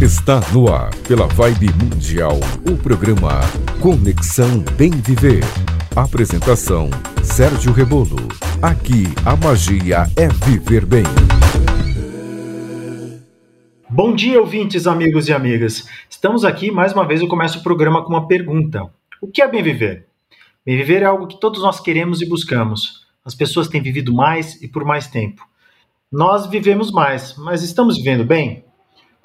Está no ar, pela Vibe Mundial, o programa Conexão Bem Viver. Apresentação: Sérgio Rebolo. Aqui a magia é viver bem. Bom dia, ouvintes, amigos e amigas. Estamos aqui, mais uma vez, eu começo o programa com uma pergunta: O que é bem viver? Bem viver é algo que todos nós queremos e buscamos. As pessoas têm vivido mais e por mais tempo. Nós vivemos mais, mas estamos vivendo bem?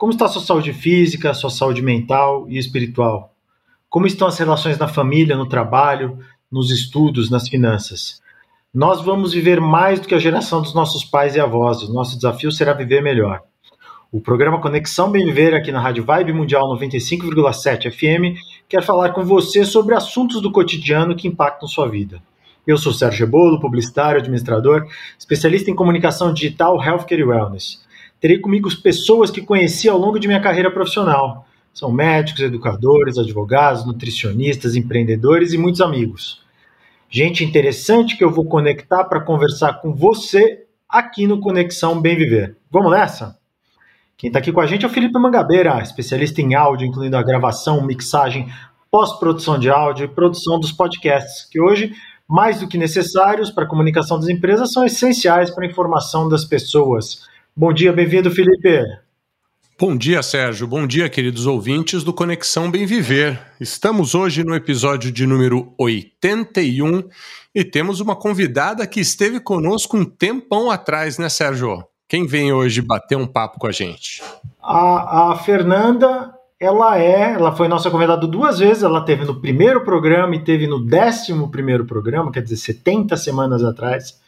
Como está a sua saúde física, a sua saúde mental e espiritual? Como estão as relações na família, no trabalho, nos estudos, nas finanças? Nós vamos viver mais do que a geração dos nossos pais e avós. O nosso desafio será viver melhor. O programa Conexão Bem Viver aqui na Rádio Vibe Mundial 95,7 FM quer falar com você sobre assuntos do cotidiano que impactam sua vida. Eu sou Sérgio Bolo, publicitário, administrador, especialista em comunicação digital, healthcare e wellness terei comigo pessoas que conheci ao longo de minha carreira profissional. São médicos, educadores, advogados, nutricionistas, empreendedores e muitos amigos. Gente interessante que eu vou conectar para conversar com você aqui no Conexão Bem Viver. Vamos nessa? Quem está aqui com a gente é o Felipe Mangabeira, especialista em áudio, incluindo a gravação, mixagem, pós-produção de áudio e produção dos podcasts, que hoje, mais do que necessários para a comunicação das empresas, são essenciais para a informação das pessoas. Bom dia, bem-vindo, Felipe. Bom dia, Sérgio. Bom dia, queridos ouvintes do Conexão Bem Viver. Estamos hoje no episódio de número 81 e temos uma convidada que esteve conosco um tempão atrás, né, Sérgio? Quem vem hoje bater um papo com a gente? A, a Fernanda, ela é, ela foi nossa convidada duas vezes, ela teve no primeiro programa e teve no décimo primeiro programa, quer dizer, 70 semanas atrás.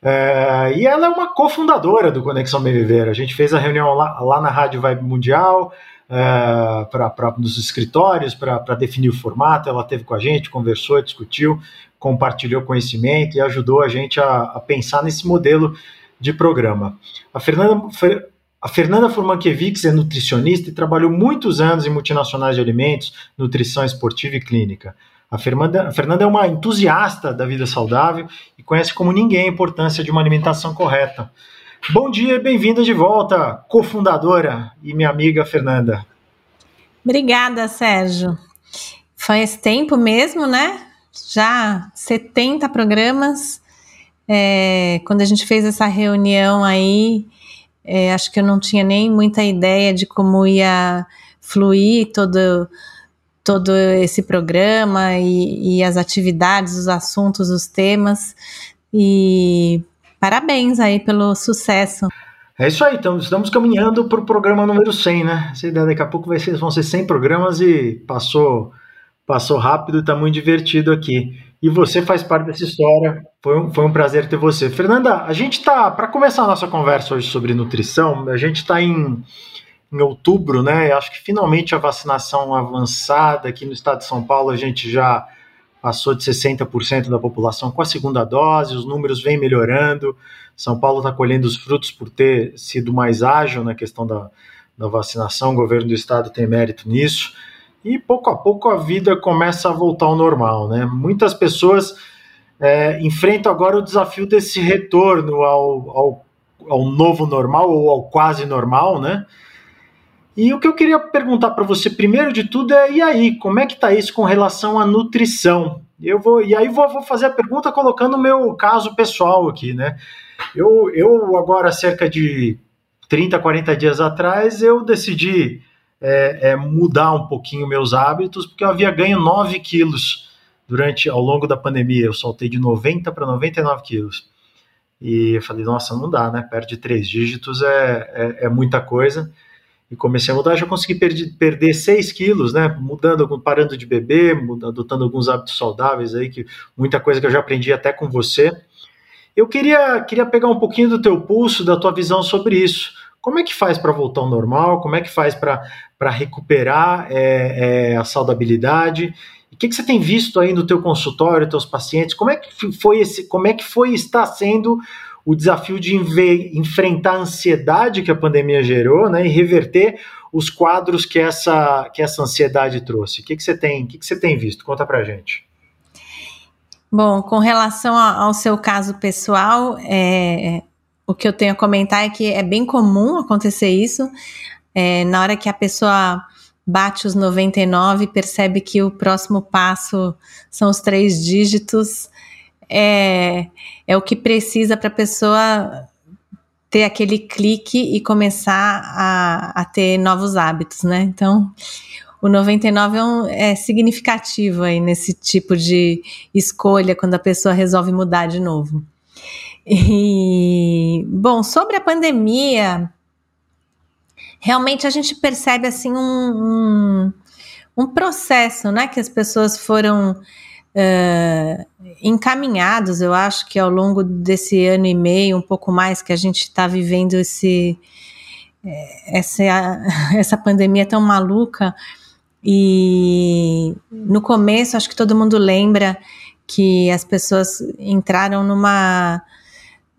É, e ela é uma cofundadora do Conexão Bem Viver. A gente fez a reunião lá, lá na Rádio Vibe Mundial, é, para nos escritórios, para definir o formato. Ela teve com a gente, conversou, discutiu, compartilhou conhecimento e ajudou a gente a, a pensar nesse modelo de programa. A Fernanda, a Fernanda Furmankiewicz é nutricionista e trabalhou muitos anos em multinacionais de alimentos, nutrição esportiva e clínica. A Fernanda, a Fernanda é uma entusiasta da vida saudável e conhece como ninguém a importância de uma alimentação correta. Bom dia e bem-vinda de volta, cofundadora e minha amiga Fernanda. Obrigada, Sérgio. Faz tempo mesmo, né? Já 70 programas. É, quando a gente fez essa reunião aí, é, acho que eu não tinha nem muita ideia de como ia fluir todo todo esse programa e, e as atividades, os assuntos, os temas. E parabéns aí pelo sucesso. É isso aí, então, estamos caminhando para o programa número 100, né? Essa ideia daqui a pouco vai ser, vão ser 100 programas e passou, passou rápido está muito divertido aqui. E você faz parte dessa história, foi um, foi um prazer ter você. Fernanda, a gente está, para começar a nossa conversa hoje sobre nutrição, a gente está em em outubro, né? Acho que finalmente a vacinação avançada aqui no estado de São Paulo, a gente já passou de 60% da população com a segunda dose, os números vêm melhorando. São Paulo está colhendo os frutos por ter sido mais ágil na questão da, da vacinação, o governo do estado tem mérito nisso. E pouco a pouco a vida começa a voltar ao normal, né? Muitas pessoas é, enfrentam agora o desafio desse retorno ao, ao, ao novo normal ou ao quase normal, né? E o que eu queria perguntar para você primeiro de tudo é e aí, como é que está isso com relação à nutrição? Eu vou e aí vou, vou fazer a pergunta colocando o meu caso pessoal aqui, né? Eu, eu agora cerca de 30, 40 dias atrás eu decidi é, é, mudar um pouquinho meus hábitos porque eu havia ganho 9 quilos durante ao longo da pandemia. Eu saltei de 90 para 99 quilos. E eu falei, nossa, não dá, né? Perde três dígitos é, é, é muita coisa e comecei a mudar, já consegui perder, perder 6 quilos, né? Mudando, parando de beber, adotando alguns hábitos saudáveis aí, que muita coisa que eu já aprendi até com você. Eu queria, queria pegar um pouquinho do teu pulso, da tua visão sobre isso. Como é que faz para voltar ao normal? Como é que faz para recuperar é, é, a saudabilidade? O que, que você tem visto aí no teu consultório, teus pacientes? Como é que foi esse, como é que foi está sendo o desafio de enfrentar a ansiedade que a pandemia gerou né, e reverter os quadros que essa, que essa ansiedade trouxe. O que, que você tem? O que, que você tem visto? Conta pra gente. Bom, com relação ao seu caso pessoal, é, o que eu tenho a comentar é que é bem comum acontecer isso. é, na hora que a pessoa bate os 99, percebe que o próximo passo são os três dígitos, é, é o que precisa para a pessoa ter aquele clique e começar a, a ter novos hábitos, né? Então, o 99 é, um, é significativo aí nesse tipo de escolha quando a pessoa resolve mudar de novo. E, bom, sobre a pandemia, realmente a gente percebe assim um, um, um processo, né, que as pessoas foram uh, encaminhados, eu acho que ao longo desse ano e meio, um pouco mais, que a gente está vivendo esse eh, essa, essa pandemia tão maluca. E no começo, acho que todo mundo lembra que as pessoas entraram numa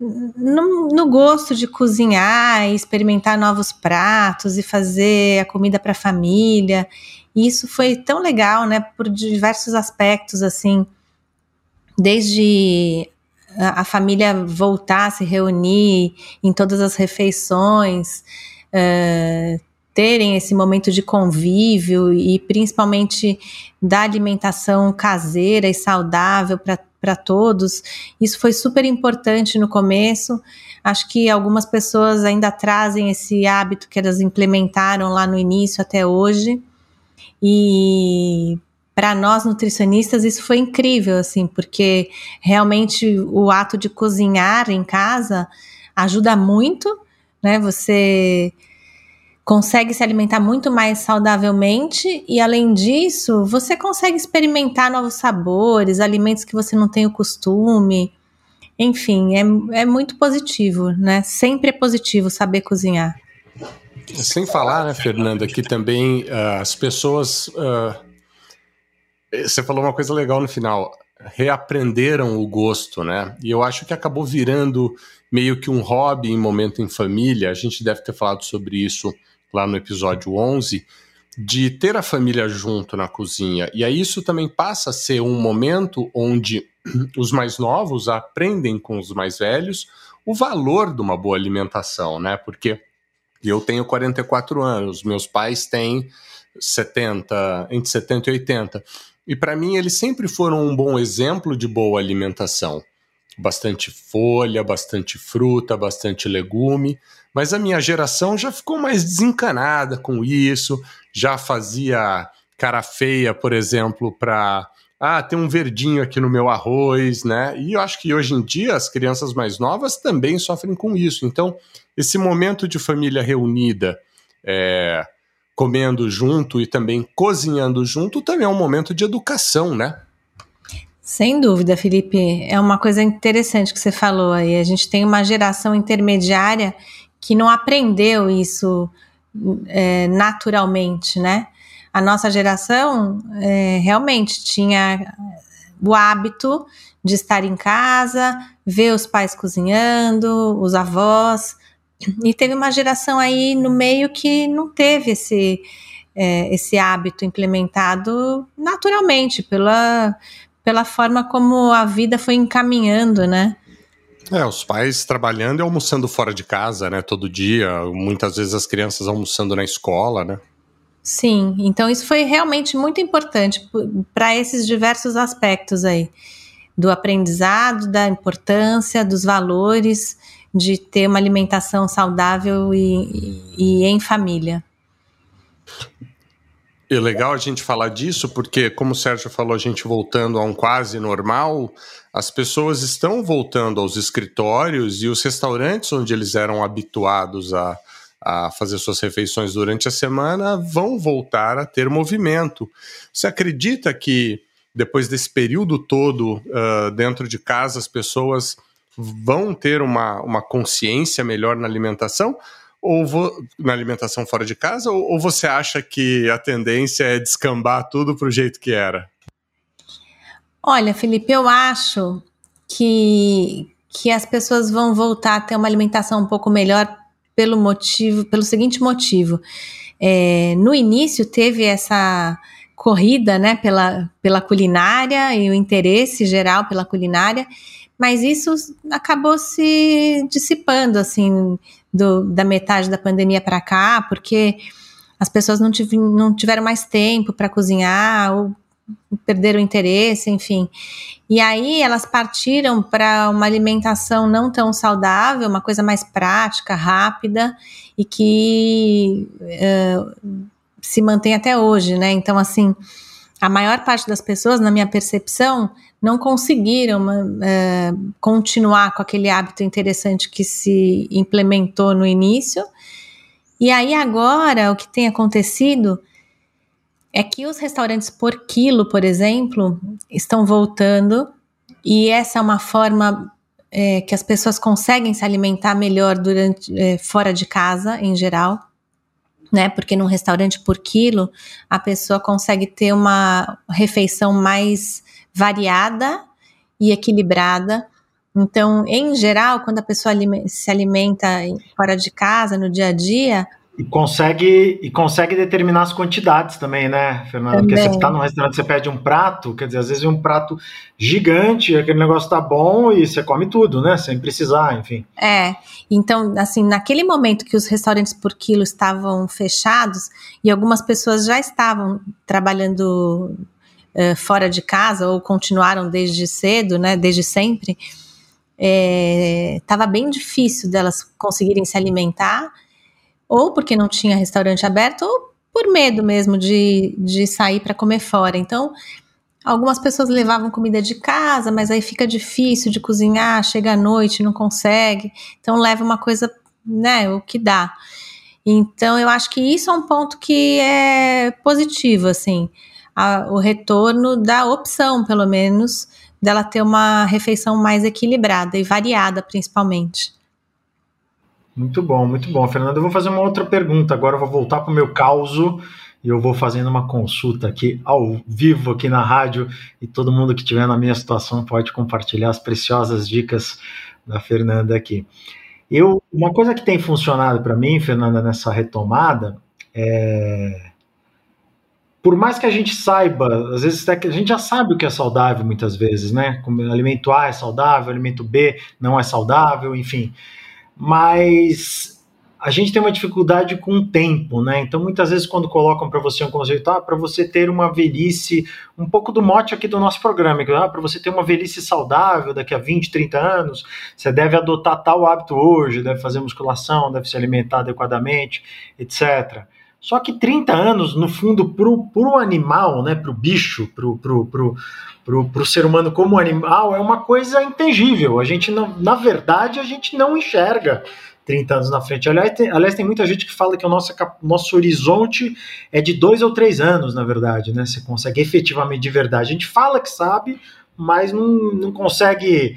no, no, gosto de cozinhar e experimentar novos pratos e fazer a comida para a família. E isso foi tão legal, né, por diversos aspectos, assim, desde a, a família voltar a se reunir em todas as refeições, uh, terem esse momento de convívio e principalmente da alimentação caseira e saudável para todos. Isso foi super importante no começo. Acho que algumas pessoas ainda trazem esse hábito que elas implementaram lá no início até hoje. E para nós nutricionistas isso foi incrível, assim, porque realmente o ato de cozinhar em casa ajuda muito, né? Você consegue se alimentar muito mais saudavelmente e além disso, você consegue experimentar novos sabores, alimentos que você não tem o costume. Enfim, é, é muito positivo, né? Sempre é positivo saber cozinhar. Sem falar, né, Fernanda, que também uh, as pessoas. Uh, você falou uma coisa legal no final. Reaprenderam o gosto, né? E eu acho que acabou virando meio que um hobby em momento em família. A gente deve ter falado sobre isso lá no episódio 11, de ter a família junto na cozinha. E aí isso também passa a ser um momento onde os mais novos aprendem com os mais velhos o valor de uma boa alimentação, né? Porque eu tenho 44 anos, meus pais têm 70, entre 70 e 80. E para mim eles sempre foram um bom exemplo de boa alimentação. Bastante folha, bastante fruta, bastante legume, mas a minha geração já ficou mais desencanada com isso, já fazia cara feia, por exemplo, para ah, tem um verdinho aqui no meu arroz, né? E eu acho que hoje em dia as crianças mais novas também sofrem com isso. Então, esse momento de família reunida, é, comendo junto e também cozinhando junto, também é um momento de educação, né? Sem dúvida, Felipe. É uma coisa interessante que você falou aí. A gente tem uma geração intermediária que não aprendeu isso é, naturalmente, né? a nossa geração é, realmente tinha o hábito de estar em casa, ver os pais cozinhando, os avós, e teve uma geração aí no meio que não teve esse, é, esse hábito implementado naturalmente, pela, pela forma como a vida foi encaminhando, né? É, os pais trabalhando e almoçando fora de casa, né, todo dia, muitas vezes as crianças almoçando na escola, né? Sim, então isso foi realmente muito importante para esses diversos aspectos aí do aprendizado, da importância, dos valores de ter uma alimentação saudável e, e, em família. É legal a gente falar disso, porque, como o Sérgio falou, a gente voltando a um quase normal, as pessoas estão voltando aos escritórios e os restaurantes onde eles eram habituados a, a fazer suas refeições durante a semana vão voltar a ter movimento. Você acredita que depois desse período todo uh, dentro de casa as pessoas vão ter uma, uma consciência melhor na alimentação? Ou na alimentação fora de casa? Ou, ou você acha que a tendência é descambar tudo para o jeito que era? Olha, Felipe, eu acho que, que as pessoas vão voltar a ter uma alimentação um pouco melhor pelo motivo, pelo seguinte motivo. É, no início teve essa corrida, né, pela, pela culinária e o interesse geral pela culinária, mas isso acabou se dissipando, assim, do, da metade da pandemia para cá, porque as pessoas não, tiv não tiveram mais tempo para cozinhar ou perderam interesse, enfim. E aí elas partiram para uma alimentação não tão saudável, uma coisa mais prática, rápida e que uh, se mantém até hoje, né? Então, assim, a maior parte das pessoas, na minha percepção, não conseguiram uh, continuar com aquele hábito interessante que se implementou no início. E aí agora o que tem acontecido é que os restaurantes por quilo, por exemplo, estão voltando e essa é uma forma é, que as pessoas conseguem se alimentar melhor durante é, fora de casa, em geral, né? Porque num restaurante por quilo a pessoa consegue ter uma refeição mais variada e equilibrada. Então, em geral, quando a pessoa se alimenta fora de casa, no dia a dia, e consegue, e consegue determinar as quantidades também, né, Fernanda? Também. Porque você está num restaurante, você pede um prato, quer dizer, às vezes é um prato gigante, aquele negócio tá bom e você come tudo, né? Sem precisar, enfim. É. Então, assim, naquele momento que os restaurantes por quilo estavam fechados e algumas pessoas já estavam trabalhando uh, fora de casa ou continuaram desde cedo, né? Desde sempre, estava é, bem difícil delas conseguirem se alimentar ou porque não tinha restaurante aberto, ou por medo mesmo de, de sair para comer fora. Então, algumas pessoas levavam comida de casa, mas aí fica difícil de cozinhar, chega à noite, não consegue. Então, leva uma coisa, né, o que dá. Então, eu acho que isso é um ponto que é positivo, assim, a, o retorno da opção, pelo menos, dela ter uma refeição mais equilibrada e variada, principalmente. Muito bom, muito bom. Fernando, eu vou fazer uma outra pergunta. Agora eu vou voltar para o meu causo e eu vou fazendo uma consulta aqui ao vivo aqui na rádio e todo mundo que estiver na minha situação pode compartilhar as preciosas dicas da Fernanda aqui. Eu, uma coisa que tem funcionado para mim, Fernanda, nessa retomada é por mais que a gente saiba, às vezes a gente já sabe o que é saudável muitas vezes, né? Como alimento A é saudável, alimento B não é saudável, enfim mas a gente tem uma dificuldade com o tempo, né? Então, muitas vezes, quando colocam para você um conceito, ah, para você ter uma velhice, um pouco do mote aqui do nosso programa, que, ah, para você ter uma velhice saudável daqui a 20, 30 anos, você deve adotar tal hábito hoje, deve fazer musculação, deve se alimentar adequadamente, etc. Só que 30 anos, no fundo, para o animal, né, para o bicho, para o pro, pro, pro, pro ser humano como animal, é uma coisa intangível. A gente não, na verdade, a gente não enxerga 30 anos na frente. Aliás tem, aliás, tem muita gente que fala que o nosso, nosso horizonte é de dois ou três anos, na verdade, né? Você consegue efetivamente de verdade. A gente fala que sabe, mas não, não consegue.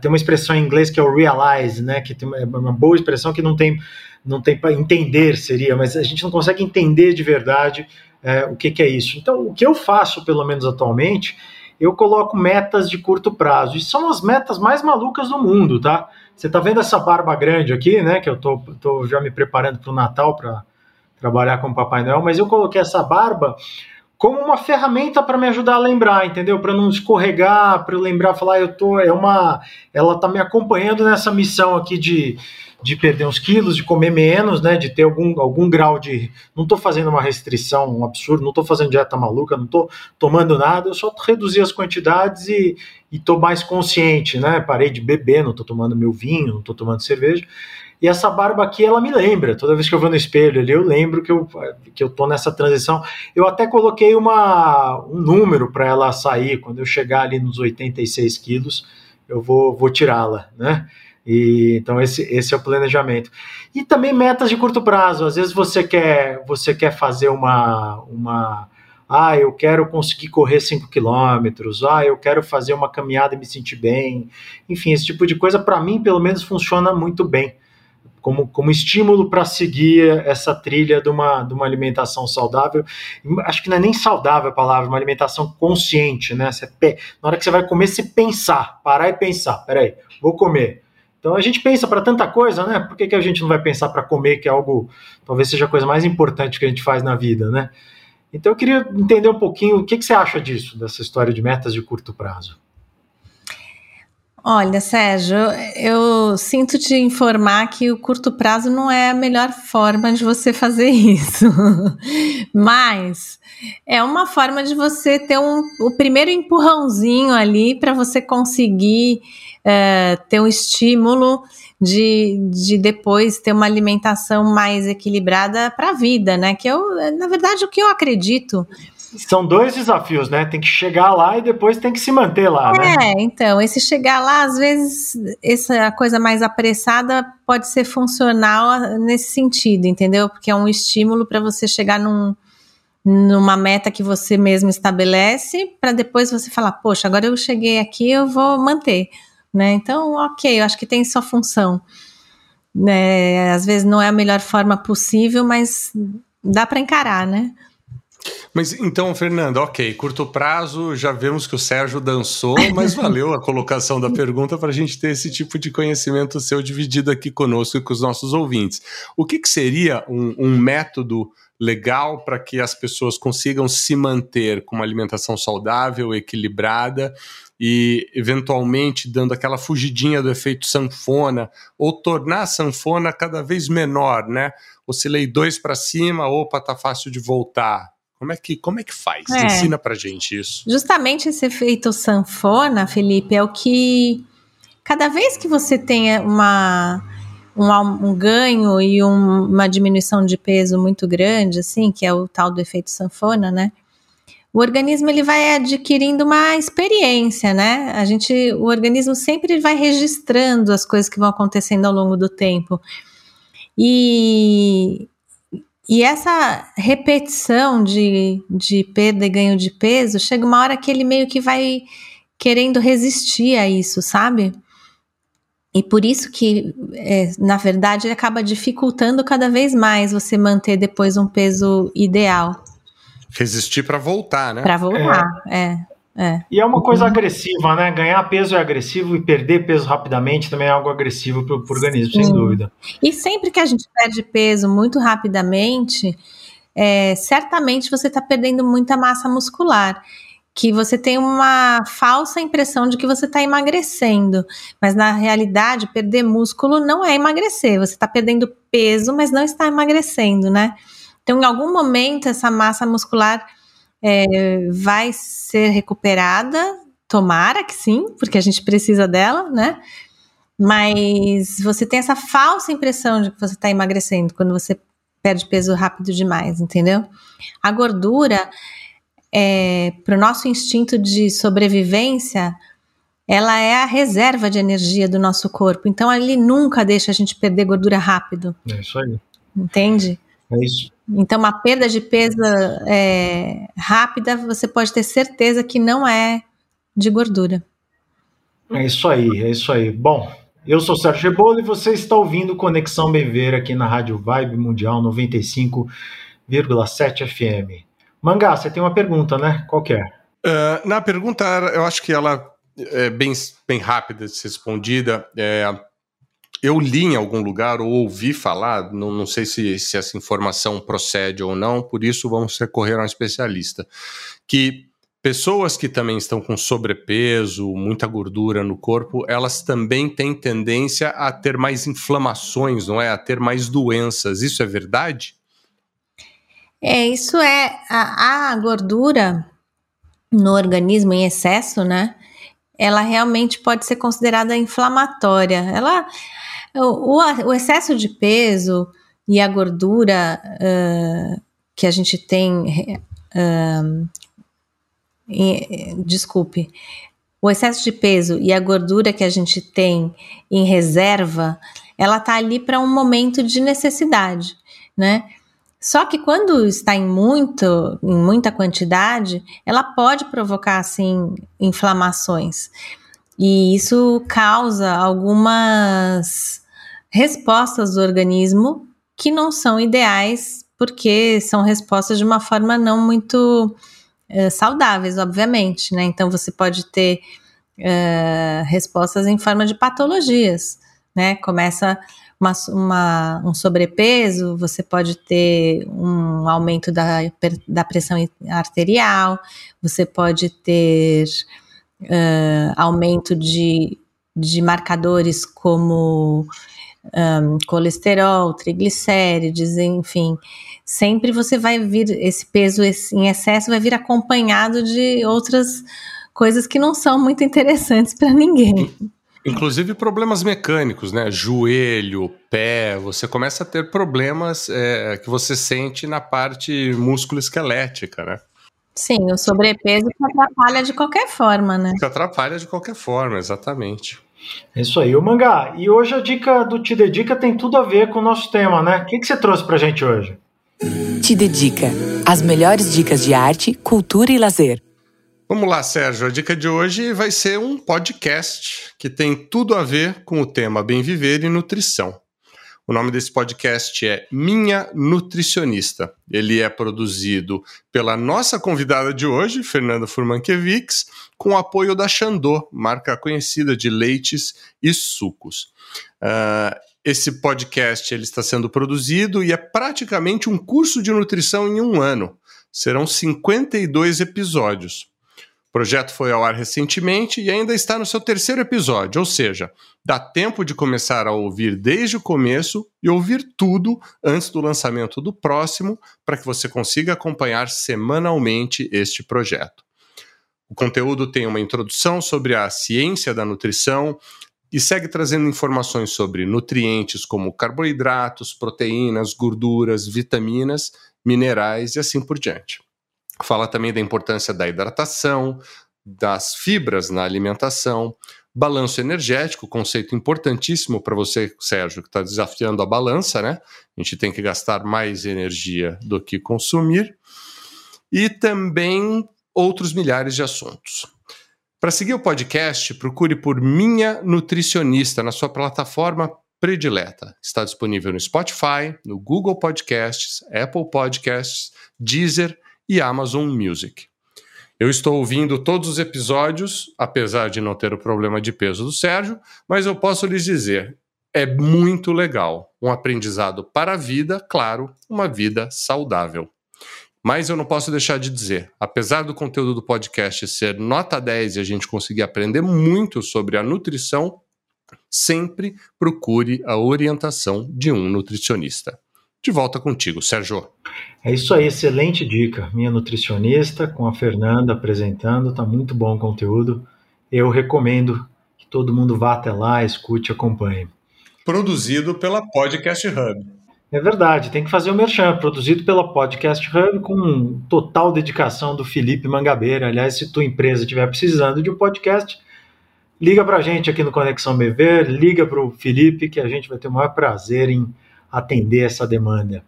Tem uma expressão em inglês que é o realize, né? Que tem uma, uma boa expressão que não tem não tem para entender seria, mas a gente não consegue entender de verdade é, o que, que, é isso. Então, o que eu faço, pelo menos atualmente, eu coloco metas de curto prazo. E são as metas mais malucas do mundo, tá? Você tá vendo essa barba grande aqui, né? Que eu tô, tô já me preparando para o Natal para trabalhar com o Papai Noel, mas eu coloquei essa barba como uma ferramenta para me ajudar a lembrar, entendeu? Para não escorregar, para lembrar, falar, eu tô, é uma, ela tá me acompanhando nessa missão aqui de de perder uns quilos, de comer menos, né? De ter algum, algum grau de. Não estou fazendo uma restrição, um absurdo, não estou fazendo dieta maluca, não estou tomando nada, eu só reduzi as quantidades e estou mais consciente, né? Parei de beber, não estou tomando meu vinho, não estou tomando cerveja. E essa barba aqui, ela me lembra. Toda vez que eu vou no espelho ali, eu lembro que eu, que eu tô nessa transição. Eu até coloquei uma, um número para ela sair. Quando eu chegar ali nos 86 quilos, eu vou, vou tirá-la, né? E, então esse, esse é o planejamento. E também metas de curto prazo. Às vezes você quer você quer fazer uma uma ah, eu quero conseguir correr 5 quilômetros, ah, eu quero fazer uma caminhada e me sentir bem. Enfim, esse tipo de coisa para mim pelo menos funciona muito bem. Como, como estímulo para seguir essa trilha de uma, de uma alimentação saudável. Acho que não é nem saudável a palavra, uma alimentação consciente, né? Você, na hora que você vai comer, você pensar, parar e pensar: peraí, vou comer então a gente pensa para tanta coisa, né? Por que, que a gente não vai pensar para comer, que é algo, talvez seja a coisa mais importante que a gente faz na vida, né? Então eu queria entender um pouquinho o que, que você acha disso, dessa história de metas de curto prazo. Olha, Sérgio, eu sinto te informar que o curto prazo não é a melhor forma de você fazer isso. Mas é uma forma de você ter um, o primeiro empurrãozinho ali para você conseguir uh, ter um estímulo de, de depois ter uma alimentação mais equilibrada para a vida, né? Que eu, na verdade, o que eu acredito são dois desafios, né? Tem que chegar lá e depois tem que se manter lá, né? É, então, esse chegar lá, às vezes, essa coisa mais apressada pode ser funcional nesse sentido, entendeu? Porque é um estímulo para você chegar num, numa meta que você mesmo estabelece, para depois você falar, poxa, agora eu cheguei aqui, eu vou manter, né? Então, ok, eu acho que tem sua função. Né? Às vezes não é a melhor forma possível, mas dá para encarar, né? Mas então, Fernando, ok, curto prazo, já vemos que o Sérgio dançou, mas valeu a colocação da pergunta para a gente ter esse tipo de conhecimento seu dividido aqui conosco e com os nossos ouvintes. O que, que seria um, um método legal para que as pessoas consigam se manter com uma alimentação saudável, equilibrada e eventualmente dando aquela fugidinha do efeito sanfona ou tornar a sanfona cada vez menor, né? Oscilei dois para cima, opa, tá fácil de voltar como é que, como é que faz? É. Ensina pra gente isso. Justamente esse efeito sanfona, Felipe, é o que cada vez que você tenha uma um, um ganho e um, uma diminuição de peso muito grande, assim, que é o tal do efeito sanfona, né? O organismo ele vai adquirindo uma experiência, né? A gente, o organismo sempre vai registrando as coisas que vão acontecendo ao longo do tempo. E e essa repetição de, de perda e ganho de peso, chega uma hora que ele meio que vai querendo resistir a isso, sabe? E por isso que, é, na verdade, ele acaba dificultando cada vez mais você manter depois um peso ideal. Resistir para voltar, né? Para voltar, é. é. É. E é uma coisa uhum. agressiva, né? Ganhar peso é agressivo e perder peso rapidamente também é algo agressivo para o organismo, Sim. sem dúvida. E sempre que a gente perde peso muito rapidamente, é, certamente você está perdendo muita massa muscular. Que você tem uma falsa impressão de que você está emagrecendo, mas na realidade, perder músculo não é emagrecer. Você está perdendo peso, mas não está emagrecendo, né? Então, em algum momento, essa massa muscular é, vai ser recuperada, tomara que sim, porque a gente precisa dela, né? Mas você tem essa falsa impressão de que você está emagrecendo quando você perde peso rápido demais, entendeu? A gordura, é, para o nosso instinto de sobrevivência, ela é a reserva de energia do nosso corpo. Então, ele nunca deixa a gente perder gordura rápido. É isso aí. Entende? É isso. Então, uma perda de peso é, rápida, você pode ter certeza que não é de gordura. É isso aí, é isso aí. Bom, eu sou Sérgio Rebolo e você está ouvindo Conexão Bever aqui na Rádio Vibe Mundial 95,7 FM. Mangá, você tem uma pergunta, né? Qual é? Uh, na pergunta, eu acho que ela é bem, bem rápida de ser respondida. É, eu li em algum lugar ou ouvi falar, não, não sei se, se essa informação procede ou não, por isso vamos recorrer a um especialista, que pessoas que também estão com sobrepeso, muita gordura no corpo, elas também têm tendência a ter mais inflamações, não é? A ter mais doenças. Isso é verdade? É, isso é a, a gordura no organismo em excesso, né? Ela realmente pode ser considerada inflamatória. Ela o, o, excesso de peso e a gordura uh, que a gente tem. Uh, em, desculpe. O excesso de peso e a gordura que a gente tem em reserva, ela tá ali para um momento de necessidade, né? Só que quando está em muito, em muita quantidade, ela pode provocar assim inflamações. E isso causa algumas respostas do organismo que não são ideais, porque são respostas de uma forma não muito uh, saudáveis, obviamente, né? Então você pode ter uh, respostas em forma de patologias, né? Começa uma, uma, um sobrepeso, você pode ter um aumento da, da pressão arterial, você pode ter uh, aumento de de marcadores como um, colesterol, triglicérides, enfim. Sempre você vai vir, esse peso em excesso vai vir acompanhado de outras coisas que não são muito interessantes para ninguém. Inclusive problemas mecânicos, né? Joelho, pé, você começa a ter problemas é, que você sente na parte músculo-esquelética, né? Sim, o sobrepeso que atrapalha de qualquer forma, né? Que atrapalha de qualquer forma, exatamente. É isso aí, o Mangá. E hoje a dica do Te Dedica tem tudo a ver com o nosso tema, né? O que, que você trouxe pra gente hoje? Te Dedica. As melhores dicas de arte, cultura e lazer. Vamos lá, Sérgio. A dica de hoje vai ser um podcast que tem tudo a ver com o tema bem viver e nutrição. O nome desse podcast é Minha Nutricionista. Ele é produzido pela nossa convidada de hoje, Fernanda Furmankiewicz, com apoio da Xandô, marca conhecida de leites e sucos. Uh, esse podcast ele está sendo produzido e é praticamente um curso de nutrição em um ano. Serão 52 episódios. O projeto foi ao ar recentemente e ainda está no seu terceiro episódio, ou seja, dá tempo de começar a ouvir desde o começo e ouvir tudo antes do lançamento do próximo, para que você consiga acompanhar semanalmente este projeto. O conteúdo tem uma introdução sobre a ciência da nutrição e segue trazendo informações sobre nutrientes como carboidratos, proteínas, gorduras, vitaminas, minerais e assim por diante. Fala também da importância da hidratação, das fibras na alimentação, balanço energético, conceito importantíssimo para você, Sérgio, que está desafiando a balança, né? A gente tem que gastar mais energia do que consumir. E também outros milhares de assuntos. Para seguir o podcast, procure por Minha Nutricionista na sua plataforma predileta. Está disponível no Spotify, no Google Podcasts, Apple Podcasts, Deezer e Amazon Music. Eu estou ouvindo todos os episódios, apesar de não ter o problema de peso do Sérgio, mas eu posso lhes dizer, é muito legal. Um aprendizado para a vida, claro, uma vida saudável. Mas eu não posso deixar de dizer, apesar do conteúdo do podcast ser nota 10 e a gente conseguir aprender muito sobre a nutrição, sempre procure a orientação de um nutricionista. De volta contigo, Sérgio. É isso aí, excelente dica. Minha nutricionista, com a Fernanda apresentando, tá muito bom o conteúdo. Eu recomendo que todo mundo vá até lá, escute, acompanhe. Produzido pela Podcast Hub. É verdade, tem que fazer o merchan, produzido pela Podcast Hub com total dedicação do Felipe Mangabeira. Aliás, se tua empresa estiver precisando de um podcast, liga para a gente aqui no Conexão BV, liga para o Felipe, que a gente vai ter o maior prazer em atender essa demanda.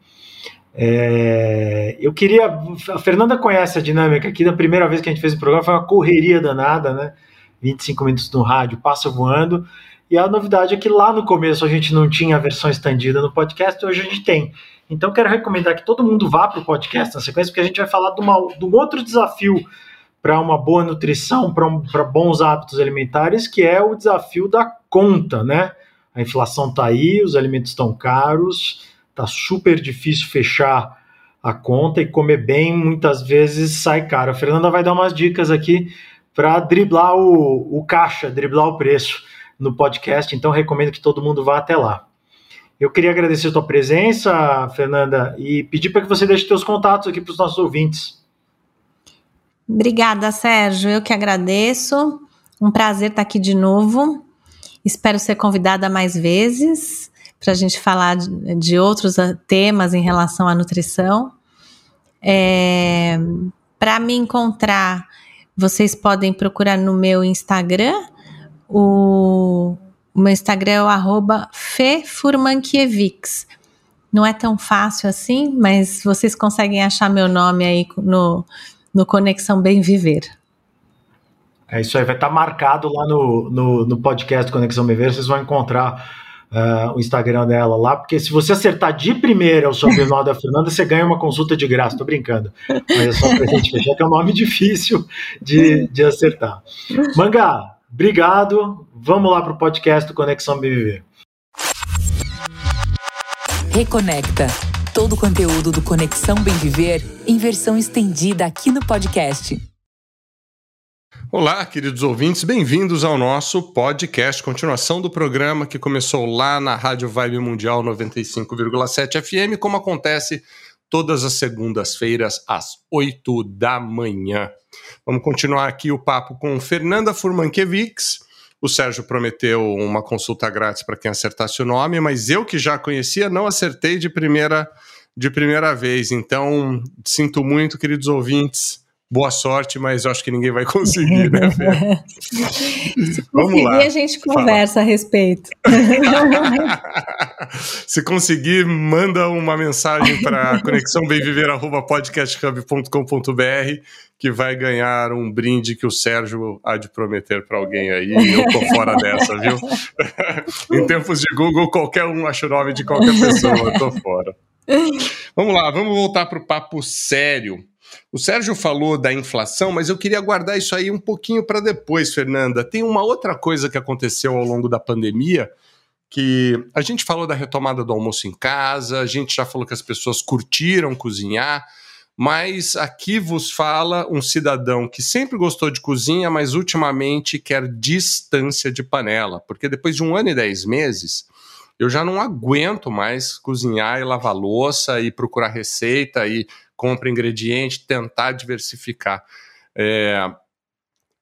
É, eu queria. A Fernanda conhece a dinâmica aqui. Da primeira vez que a gente fez o programa foi uma correria danada, né? 25 minutos no rádio, passa voando. E a novidade é que lá no começo a gente não tinha a versão estendida no podcast, hoje a gente tem. Então quero recomendar que todo mundo vá para o podcast na sequência, porque a gente vai falar de, uma, de um outro desafio para uma boa nutrição, para um, bons hábitos alimentares, que é o desafio da conta, né? A inflação está aí, os alimentos estão caros, está super difícil fechar a conta e comer bem muitas vezes sai caro. A Fernanda vai dar umas dicas aqui para driblar o, o caixa, driblar o preço no podcast, então recomendo que todo mundo vá até lá. Eu queria agradecer a tua presença, Fernanda, e pedir para que você deixe seus contatos aqui para os nossos ouvintes. Obrigada, Sérgio. Eu que agradeço. Um prazer estar aqui de novo. Espero ser convidada mais vezes para a gente falar de, de, outros ah, temas em relação à nutrição. É, para me encontrar, vocês podem procurar no meu Instagram. O, o meu Instagram é o arroba. Não é tão fácil assim, mas vocês conseguem achar meu nome aí no, no Conexão Bem Viver. É isso aí, vai estar tá marcado lá no, no, no podcast Conexão Viver, vocês vão encontrar uh, o Instagram dela lá, porque se você acertar de primeira o sobrenome da Fernanda, você ganha uma consulta de graça, tô brincando. Mas é só pra gente fechar que é um nome difícil de, de acertar. Mangá, obrigado. Vamos lá pro podcast Conexão Viver. Reconecta. Todo o conteúdo do Conexão Bem Viver em versão estendida aqui no podcast. Olá, queridos ouvintes, bem-vindos ao nosso podcast, continuação do programa que começou lá na Rádio Vibe Mundial 95,7 FM, como acontece todas as segundas-feiras às 8 da manhã. Vamos continuar aqui o papo com Fernanda Furmankiewicz. O Sérgio prometeu uma consulta grátis para quem acertasse o nome, mas eu que já conhecia não acertei de primeira de primeira vez. Então, sinto muito, queridos ouvintes boa sorte, mas acho que ninguém vai conseguir, né, Fê? Se Vamos lá. a gente conversa Fala. a respeito. Se conseguir, manda uma mensagem para conexãobemviver.podcasthub.com.br que vai ganhar um brinde que o Sérgio há de prometer para alguém aí. Eu tô fora dessa, viu? em tempos de Google, qualquer um acha o nome de qualquer pessoa, eu tô fora. Vamos lá, vamos voltar para o papo sério. O Sérgio falou da inflação, mas eu queria guardar isso aí um pouquinho para depois, Fernanda. Tem uma outra coisa que aconteceu ao longo da pandemia, que a gente falou da retomada do almoço em casa, a gente já falou que as pessoas curtiram cozinhar, mas aqui vos fala um cidadão que sempre gostou de cozinha, mas ultimamente quer distância de panela, porque depois de um ano e dez meses, eu já não aguento mais cozinhar e lavar louça e procurar receita e compra ingrediente, tentar diversificar. É,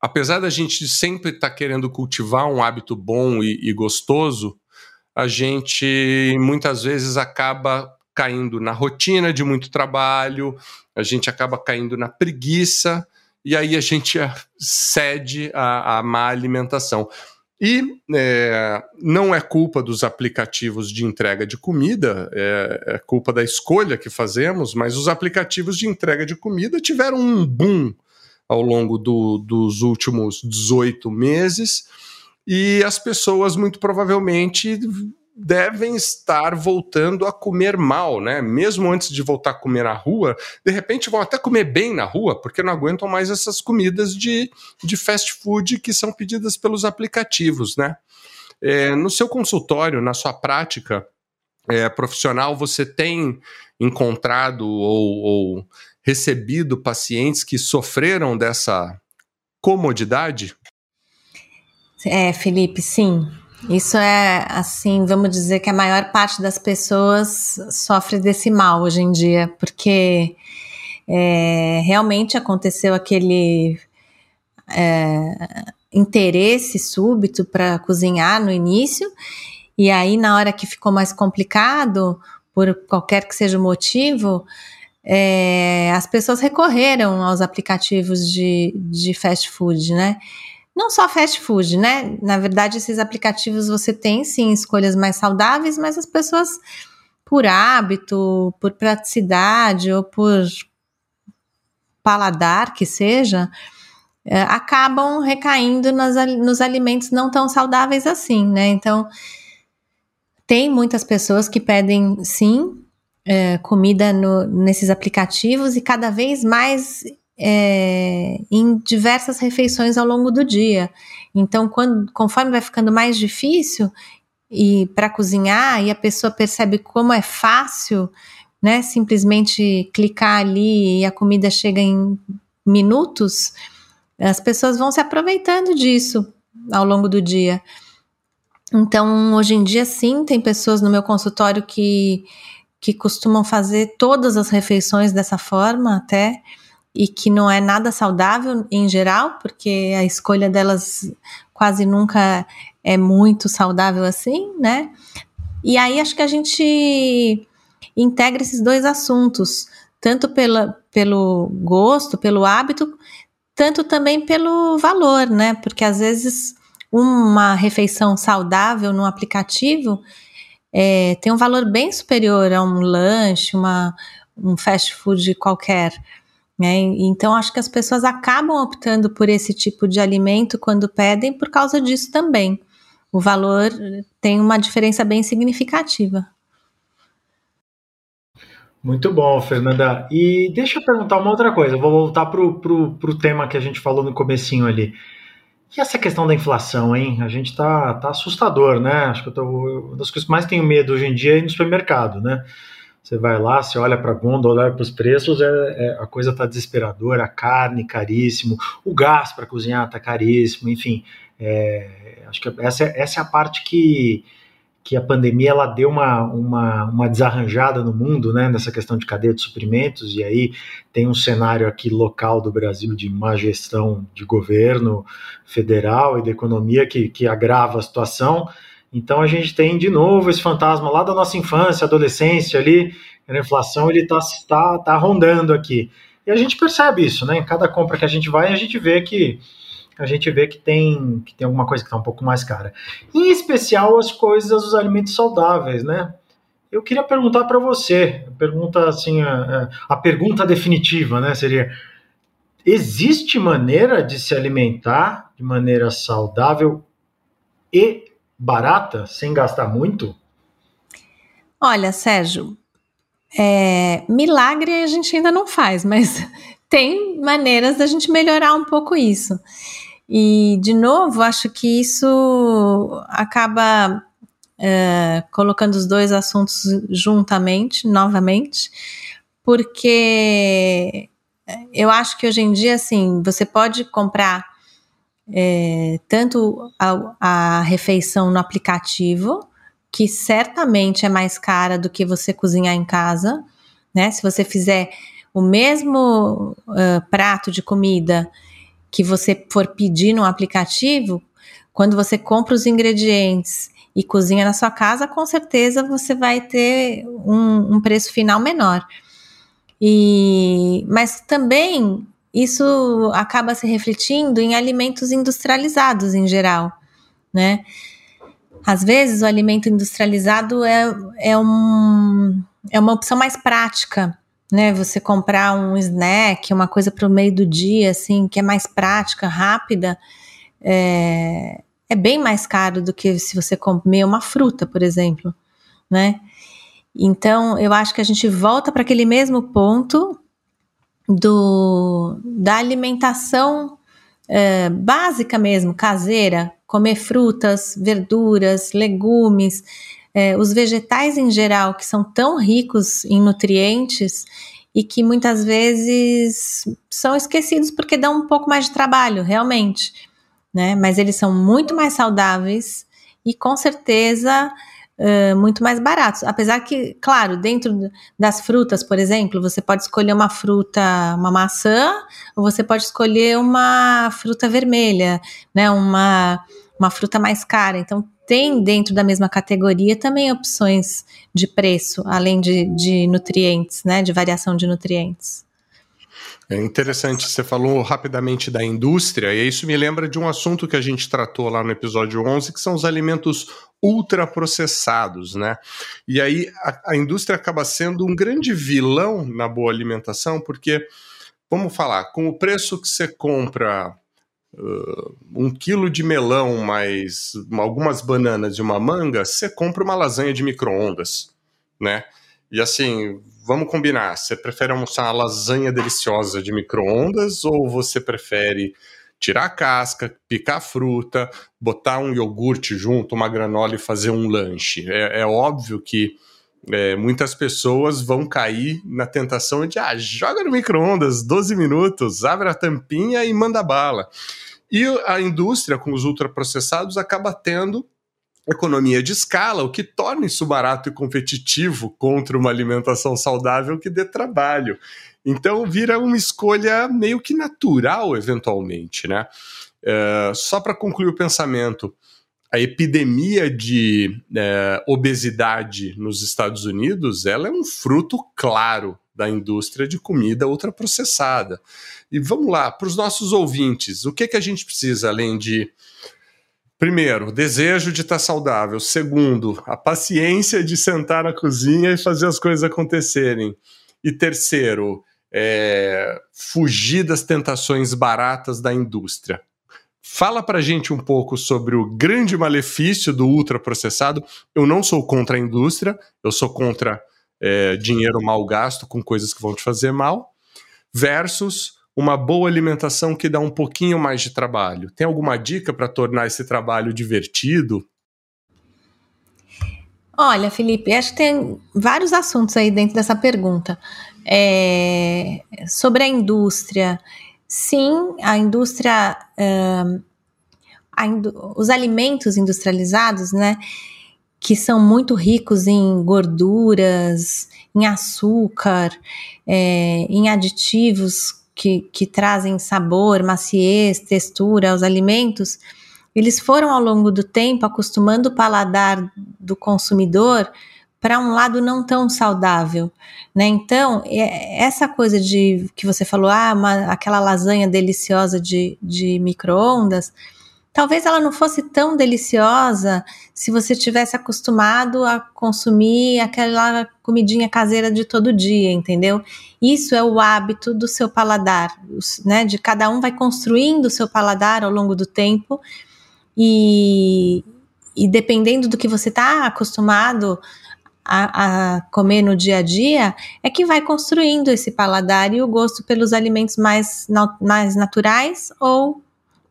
apesar da gente sempre estar tá querendo cultivar um hábito bom e, e gostoso, a gente muitas vezes acaba caindo na rotina de muito trabalho, a gente acaba caindo na preguiça e aí a gente cede à, má alimentação. E é, não é culpa dos aplicativos de entrega de comida, é, é, culpa da escolha que fazemos, mas os aplicativos de entrega de comida tiveram um boom ao longo do, dos últimos 18 meses. E as pessoas muito provavelmente devem estar voltando a comer mal, né? Mesmo antes de voltar a comer na rua, de repente vão até comer bem na rua, porque não aguentam mais essas comidas de, de fast food que são pedidas pelos aplicativos, né? É, no seu consultório, na sua prática é, profissional, você tem encontrado ou, ou recebido pacientes que sofreram dessa comodidade? É, Felipe, sim. Isso é assim, vamos dizer que a maior parte das pessoas sofre desse mal hoje em dia, porque é, realmente aconteceu aquele é, interesse súbito para cozinhar no início, e aí na hora que ficou mais complicado, por qualquer que seja o motivo, é, as pessoas recorreram aos aplicativos de, de fast food, né? Não só fast food, né? Na verdade, esses aplicativos você tem sim escolhas mais saudáveis, mas as pessoas, por hábito, por praticidade ou por paladar que seja, é, acabam recaindo nas, nos alimentos não tão saudáveis assim, né? Então, tem muitas pessoas que pedem sim é, comida no, nesses aplicativos e cada vez mais é, em diversas refeições ao longo do dia. Então, quando, conforme vai ficando mais difícil e para cozinhar e a pessoa percebe como é fácil, né, simplesmente clicar ali e a comida chega em minutos, as pessoas vão se aproveitando disso ao longo do dia. Então, hoje em dia, sim, tem pessoas no meu consultório que, que costumam fazer todas as refeições dessa forma, até e que não é nada saudável em geral, porque a escolha delas quase nunca é muito saudável assim, né? E aí acho que a gente integra esses dois assuntos, tanto pela, pelo gosto, pelo hábito, tanto também pelo valor, né? Porque às vezes uma refeição saudável no aplicativo é, tem um valor bem superior a um lanche, uma, um fast food qualquer. Né? Então, acho que as pessoas acabam optando por esse tipo de alimento quando pedem por causa disso também. O valor tem uma diferença bem significativa. Muito bom, Fernanda. E deixa eu perguntar uma outra coisa. Eu vou voltar para o tema que a gente falou no comecinho ali. E essa questão da inflação, hein? A gente tá, tá assustador, né? Acho que eu tô, uma das coisas que mais tenho medo hoje em dia é ir no supermercado, né? Você vai lá, você olha para a gôndola, olha para os preços, é, é, a coisa está desesperadora, a carne caríssimo, o gás para cozinhar está caríssimo, enfim. É, acho que essa, essa é a parte que, que a pandemia ela deu uma, uma, uma desarranjada no mundo, né, nessa questão de cadeia de suprimentos, e aí tem um cenário aqui local do Brasil de má gestão de governo federal e da economia que, que agrava a situação, então a gente tem de novo esse fantasma lá da nossa infância, adolescência ali, a inflação ele está tá, tá rondando aqui. E a gente percebe isso, né? Em cada compra que a gente vai, a gente vê que a gente vê que tem, que tem alguma coisa que está um pouco mais cara. Em especial as coisas, os alimentos saudáveis, né? Eu queria perguntar para você, pergunta assim, a, a pergunta definitiva, né? Seria: existe maneira de se alimentar de maneira saudável e barata, sem gastar muito? Olha, Sérgio, é, milagre a gente ainda não faz, mas tem maneiras da gente melhorar um pouco isso. E, de novo, acho que isso acaba é, colocando os dois assuntos juntamente, novamente, porque eu acho que hoje em dia, assim, você pode comprar é, tanto a, a refeição no aplicativo, que certamente é mais cara do que você cozinhar em casa, né? Se você fizer o mesmo uh, prato de comida que você for pedir no aplicativo, quando você compra os ingredientes e cozinha na sua casa, com certeza você vai ter um, um preço final menor. E, mas também isso acaba se refletindo em alimentos industrializados em geral, né? Às vezes o alimento industrializado é, é, um, é uma opção mais prática, né? Você comprar um snack, uma coisa para o meio do dia, assim, que é mais prática, rápida, é, é bem mais caro do que se você comer uma fruta, por exemplo, né? Então, eu acho que a gente volta para aquele mesmo ponto do, da alimentação é, básica mesmo, caseira, comer frutas, verduras, legumes, é, os vegetais em geral, que são tão ricos em nutrientes e que muitas vezes são esquecidos porque dão um pouco mais de trabalho, realmente, né? Mas eles são muito mais saudáveis e com certeza muito mais baratos. Apesar que, claro, dentro das frutas, por exemplo, você pode escolher uma fruta, uma maçã, ou você pode escolher uma fruta vermelha, né? Uma, uma fruta mais cara. Então, tem dentro da mesma categoria também opções de preço, além de, de nutrientes, né? De variação de nutrientes. É interessante, você falou rapidamente da indústria, e isso me lembra de um assunto que a gente tratou lá no episódio 11, que são os alimentos ultraprocessados, né? E aí a, a, indústria acaba sendo um grande vilão na boa alimentação, porque, vamos falar, com o preço que você compra uh, um quilo de melão mais algumas bananas e uma manga, você compra uma lasanha de micro-ondas, né? E assim, vamos combinar, você prefere almoçar uma lasanha deliciosa de micro-ondas ou você prefere tirar a casca, picar a fruta, botar um iogurte junto, uma granola e fazer um lanche. É, é óbvio que é, muitas pessoas vão cair na tentação de ah, joga no micro-ondas 12 minutos, abre a tampinha e manda bala. E a indústria com os ultraprocessados acaba tendo economia de escala, o que torna isso barato e competitivo contra uma alimentação saudável que dê trabalho. Então vira uma escolha meio que natural, eventualmente, né? Uh, só para concluir o pensamento, a epidemia de uh, obesidade nos Estados Unidos ela é um fruto claro da indústria de comida ultraprocessada. E vamos lá, para os nossos ouvintes, o que, que a gente precisa além de Primeiro, desejo de estar saudável. Segundo, a paciência de sentar na cozinha e fazer as coisas acontecerem. E terceiro, é, fugir das tentações baratas da indústria. Fala pra gente um pouco sobre o grande malefício do ultraprocessado. Eu não sou contra a indústria, eu sou contra é, dinheiro mal gasto com coisas que vão te fazer mal, versus uma boa alimentação que dá um pouquinho mais de trabalho. Tem alguma dica para tornar esse trabalho divertido? Olha, Felipe, acho que tem vários assuntos aí dentro dessa pergunta. É, sobre a indústria, sim, a indústria, uh, a indú os alimentos industrializados, né, que são muito ricos em gorduras, em açúcar, é, em aditivos que, que trazem sabor, maciez, textura aos alimentos, eles foram ao longo do tempo acostumando o paladar do consumidor para um lado não tão saudável, né? Então, é, essa coisa de que você falou, ah, uma, aquela lasanha deliciosa de, de micro-ondas, talvez ela não fosse tão deliciosa se você tivesse acostumado a consumir aquela comidinha caseira de todo dia, entendeu? Isso é o hábito do seu paladar, né? De cada um vai construindo o seu paladar ao longo do tempo e, e dependendo do que você está acostumado a, a, comer no dia a dia, é que vai construindo esse paladar e o gosto pelos alimentos mais, mais naturais ou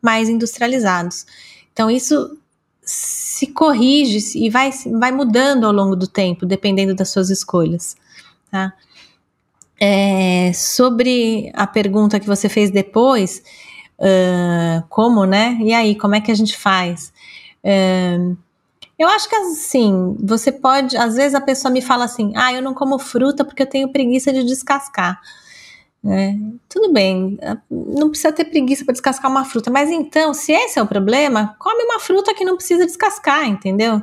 mais industrializados. Então, isso se corrige e vai, vai mudando ao longo do tempo, dependendo das suas escolhas. Tá? É, sobre a pergunta que você fez depois, uh, como, né? E aí, como é que a gente faz? Uh, eu acho que assim, você pode, às vezes a pessoa me fala assim, ah, eu não como fruta porque eu tenho preguiça de descascar. É, tudo bem, não precisa ter preguiça para descascar uma fruta, mas então, se esse é o problema, come uma fruta que não precisa descascar, entendeu?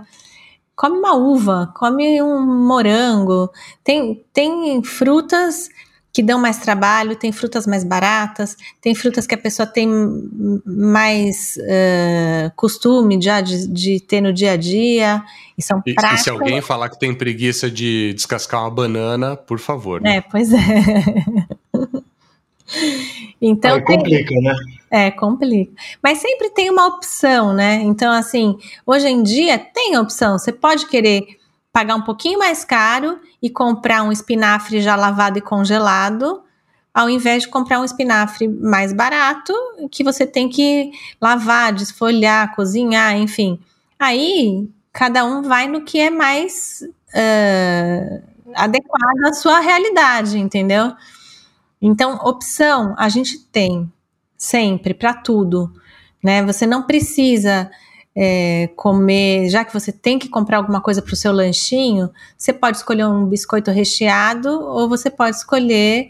Come uma uva, come um morango. Tem, tem frutas que dão mais trabalho, tem frutas mais baratas, tem frutas que a pessoa tem mais uh, costume já de, de, ter no dia a dia e são e, práticas. E se alguém falar que tem preguiça de descascar uma banana, por favor. Né? É, pois é. então Aí complica, né? É, complica. Mas sempre tem uma opção, né? Então, assim, hoje em dia tem opção. Você pode querer pagar um pouquinho mais caro e comprar um espinafre já lavado e congelado, ao invés de comprar um espinafre mais barato, que você tem que lavar, desfolhar, cozinhar, enfim. Aí, cada um vai no que é mais uh, adequado à sua realidade, entendeu? Então, opção a gente tem sempre para tudo, né? Você não precisa é, comer, já que você tem que comprar alguma coisa para o seu lanchinho, você pode escolher um biscoito recheado ou você pode escolher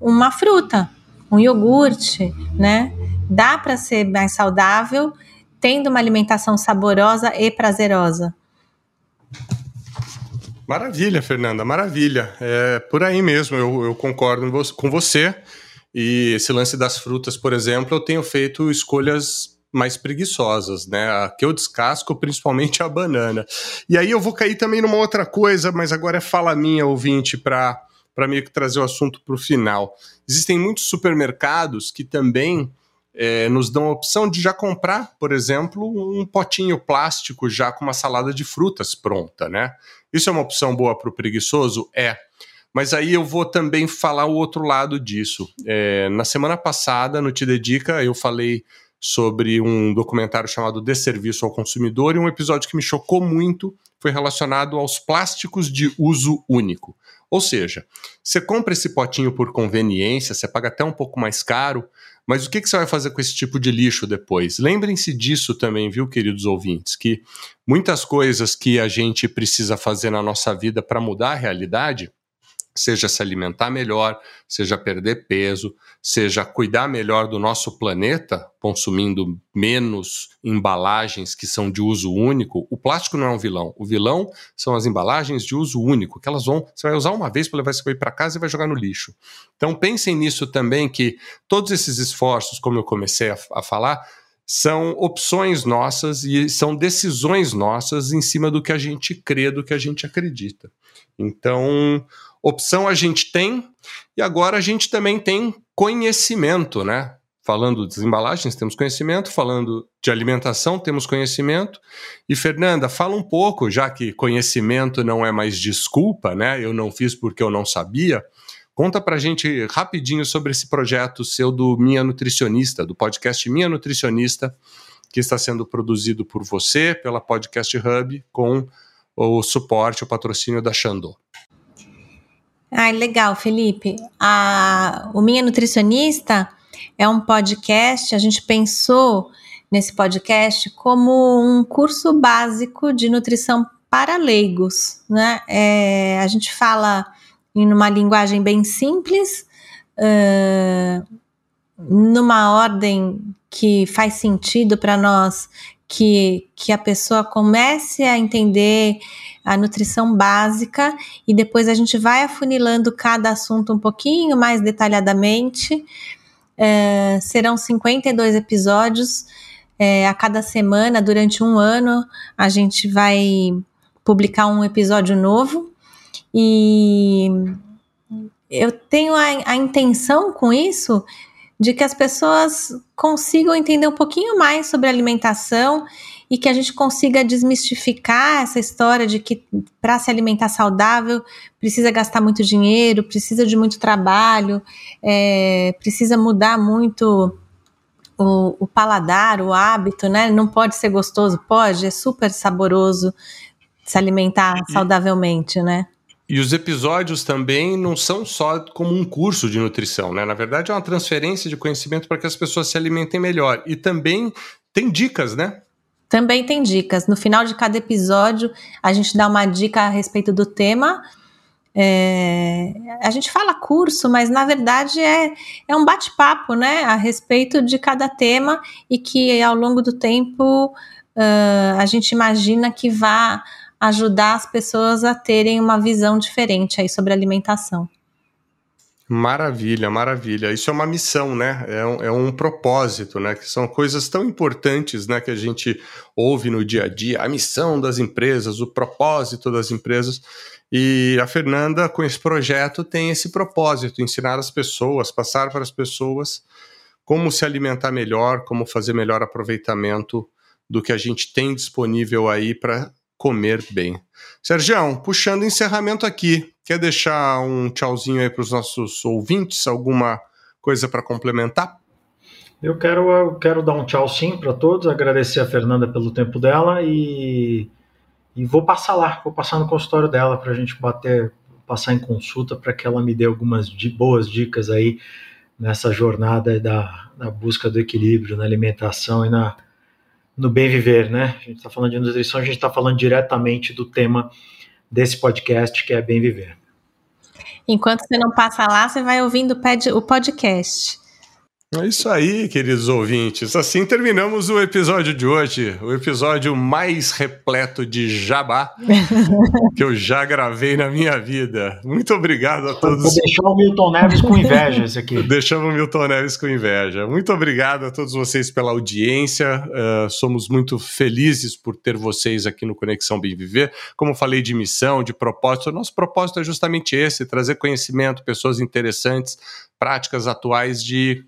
uma fruta, um iogurte, né? Dá para ser mais saudável, tendo uma alimentação saborosa e prazerosa. Maravilha, Fernanda, maravilha. É por aí mesmo, eu, eu concordo com você. E esse lance das frutas, por exemplo, eu tenho feito escolhas mais preguiçosas, né? A que eu descasco, principalmente a banana. E aí eu vou cair também numa outra coisa, mas agora é fala minha, ouvinte, para para meio que trazer o assunto para o final. Existem muitos supermercados que também é, nos dão a opção de já comprar, por exemplo, um potinho plástico já com uma salada de frutas pronta, né? Isso é uma opção boa para o preguiçoso? É. Mas aí eu vou também falar o outro lado disso. É, na semana passada, no Te Dedica, eu falei sobre um documentário chamado Desserviço ao Consumidor, e um episódio que me chocou muito foi relacionado aos plásticos de uso único. Ou seja, você compra esse potinho por conveniência, você paga até um pouco mais caro, mas o que, que você vai fazer com esse tipo de lixo depois? Lembrem-se disso também, viu, queridos ouvintes, que muitas coisas que a gente precisa fazer na nossa vida para mudar a realidade seja se alimentar melhor, seja perder peso, seja cuidar melhor do nosso planeta, consumindo menos embalagens que são de uso único. O plástico não é um vilão. O vilão são as embalagens de uso único, que elas vão, você vai usar uma vez para levar coisa para casa e vai jogar no lixo. Então pensem nisso também que todos esses esforços, como eu comecei a, a falar, são opções nossas e são decisões nossas em cima do que a gente crê, do que a gente acredita. Então, Opção a gente tem e agora a gente também tem conhecimento, né? Falando das embalagens, temos conhecimento, falando de alimentação, temos conhecimento. E Fernanda, fala um pouco, já que conhecimento não é mais desculpa, né? Eu não fiz porque eu não sabia. Conta pra gente rapidinho sobre esse projeto seu do Minha Nutricionista, do podcast Minha Nutricionista, que está sendo produzido por você, pela Podcast Hub, com o suporte, o patrocínio da Xandô. Ai, legal, Felipe. A, o Minha Nutricionista é um podcast, a gente pensou nesse podcast como um curso básico de nutrição para leigos, né? É, a gente fala em uma linguagem bem simples, uh, numa ordem que faz sentido para nós, que, que a pessoa comece a entender a nutrição básica e depois a gente vai afunilando cada assunto um pouquinho mais detalhadamente. É, serão 52 episódios é, a cada semana, durante um ano, a gente vai publicar um episódio novo. E eu tenho a, a intenção com isso de que as pessoas consigam entender um pouquinho mais sobre alimentação e que a gente consiga desmistificar essa história de que para se alimentar saudável precisa gastar muito dinheiro, precisa de muito trabalho, é, precisa mudar muito o, o, paladar, o hábito, né? Não pode ser gostoso, pode, é super saboroso se alimentar saudavelmente, né? E os episódios também não são só como um curso de nutrição, né? Na verdade, é uma transferência de conhecimento para que as pessoas se alimentem melhor. E também tem dicas, né? Também tem dicas. No final de cada episódio, a gente dá uma dica a respeito do tema. É, a gente fala curso, mas na verdade é, é um bate-papo, né? A respeito de cada tema e que ao longo do tempo uh, a gente imagina que vá ajudar as pessoas a terem uma visão diferente aí sobre alimentação. Maravilha, maravilha. Isso é uma missão, né? É um, é um, propósito, né? Que são coisas tão importantes, né? Que a gente ouve no dia a dia. A missão das empresas, o propósito das empresas. E a Fernanda, com esse projeto, tem esse propósito: ensinar as pessoas, passar para as pessoas como se alimentar melhor, como fazer melhor aproveitamento do que a gente tem disponível aí para comer bem. Sergião, puxando o encerramento aqui, quer deixar um tchauzinho aí para os nossos ouvintes? Alguma coisa para complementar? Eu quero, eu quero dar um tchau sim para todos, agradecer a Fernanda pelo tempo dela e, e vou passar lá, vou passar no consultório dela para a gente bater, passar em consulta para que ela me dê algumas boas dicas aí nessa jornada da, da busca do equilíbrio na alimentação e na, no bem viver, né? A gente está falando de nutrição, a gente está falando diretamente do tema desse podcast, que é bem viver. Enquanto você não passa lá, você vai ouvindo o podcast. É isso aí, queridos ouvintes. Assim terminamos o episódio de hoje, o episódio mais repleto de jabá que eu já gravei na minha vida. Muito obrigado a todos. Deixar o Milton Neves com inveja esse aqui. Deixamos o Milton Neves com inveja. Muito obrigado a todos vocês pela audiência. Uh, somos muito felizes por ter vocês aqui no Conexão Bem Viver. Como falei de missão, de propósito, nosso propósito é justamente esse: trazer conhecimento, pessoas interessantes, práticas atuais de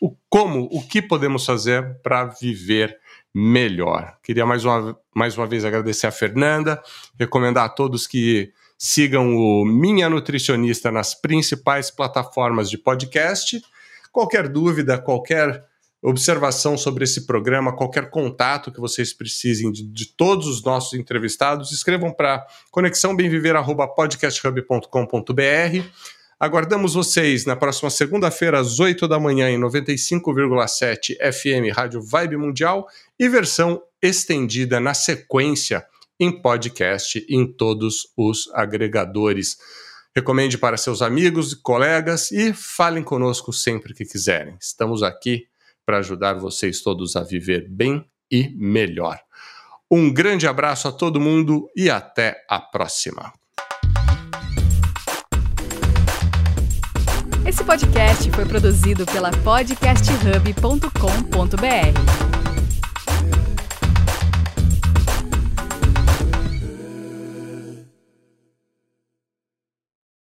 o como, o que podemos fazer para viver melhor. Queria mais uma, mais uma vez agradecer a Fernanda, recomendar a todos que sigam o Minha Nutricionista nas principais plataformas de podcast. Qualquer dúvida, qualquer observação sobre esse programa, qualquer contato que vocês precisem de, de todos os nossos entrevistados, escrevam para conexãobemviver.podcasthub.com.br Aguardamos vocês na próxima segunda-feira, às 8 da manhã, em 95,7 FM Rádio Vibe Mundial e versão estendida na sequência em podcast em todos os agregadores. Recomende para seus amigos e colegas e falem conosco sempre que quiserem. Estamos aqui para ajudar vocês todos a viver bem e melhor. Um grande abraço a todo mundo e até a próxima. Podcast foi produzido pela podcasthub.com.br.